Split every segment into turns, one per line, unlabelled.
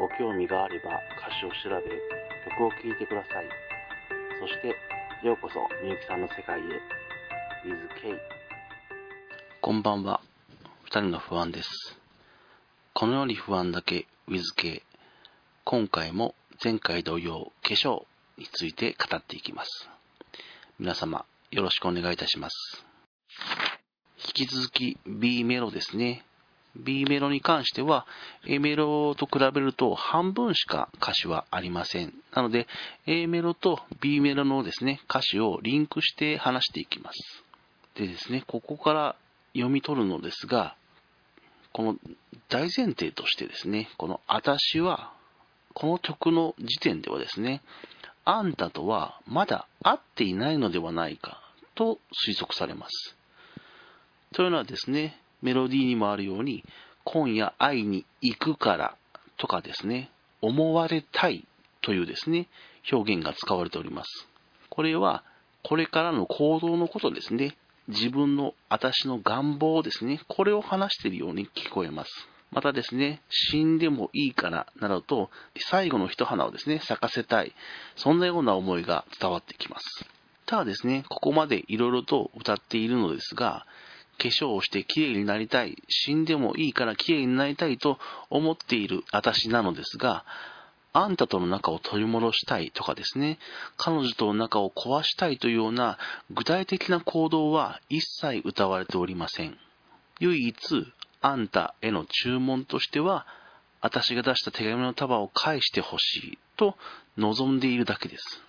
ご興味があれば歌詞を調べ、曲を聴いてください。そして、ようこそみゆきさんの世界へ。with K。こんばんは。二人の不安です。このように不安だけ with K。今回も前回同様、化粧について語っていきます。皆様、よろしくお願いいたします。引き続き B メロですね。B メロに関しては A メロと比べると半分しか歌詞はありません。なので A メロと B メロのですね、歌詞をリンクして話していきます。でですね、ここから読み取るのですが、この大前提としてですね、この私は、この曲の時点ではですね、あんたとはまだ会っていないのではないかと推測されます。というのはですね、メロディーにもあるように、今夜会いに行くからとかですね、思われたいというですね、表現が使われております。これは、これからの行動のことですね。自分の、私の願望ですね。これを話しているように聞こえます。またですね、死んでもいいからなどと、最後の一花をですね、咲かせたい。そんなような思いが伝わってきます。ただですね、ここまで色々と歌っているのですが、化粧をして綺麗になりたい、死んでもいいから綺麗になりたいと思っている私なのですが、あんたとの仲を取り戻したいとかですね、彼女との仲を壊したいというような具体的な行動は一切歌われておりません。唯一、あんたへの注文としては、私が出した手紙の束を返してほしいと望んでいるだけです。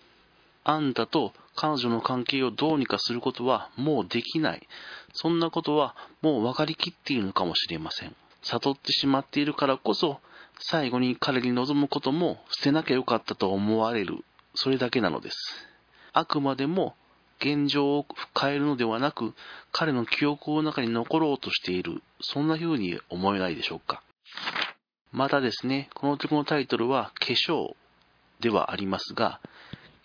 あんたと彼女の関係をどうにかすることはもうできない。そんなことはもう分かりきっているのかもしれません。悟ってしまっているからこそ、最後に彼に望むことも捨てなきゃよかったと思われる。それだけなのです。あくまでも現状を変えるのではなく、彼の記憶の中に残ろうとしている。そんな風に思えないでしょうか。またですね、この曲のタイトルは化粧ではありますが、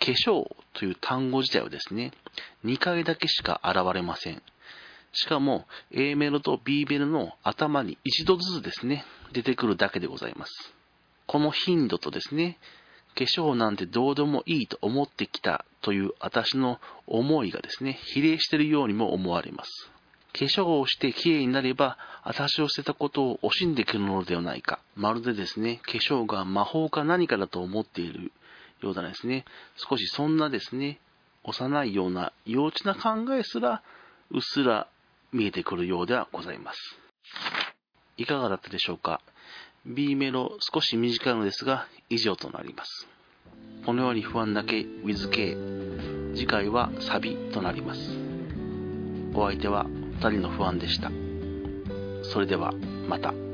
化粧という単語自体はですね、2回だけしか現れません。しかも A メロと B メロの頭に一度ずつですね、出てくるだけでございます。この頻度とですね、化粧なんてどうでもいいと思ってきたという私の思いがですね、比例しているようにも思われます。化粧をして綺麗になれば、私を捨てたことを惜しんでくるのではないか。まるでですね、化粧が魔法か何かだと思っているようなですね、少しそんなですね、幼いような幼稚な考えすら、うっすら見えてくるようではございます。いかがだったでしょうか ?B メロ少し短いのですが、以上となります。このように不安だけ with K。次回はサビとなります。お相手は2人の不安でした。それでは、また。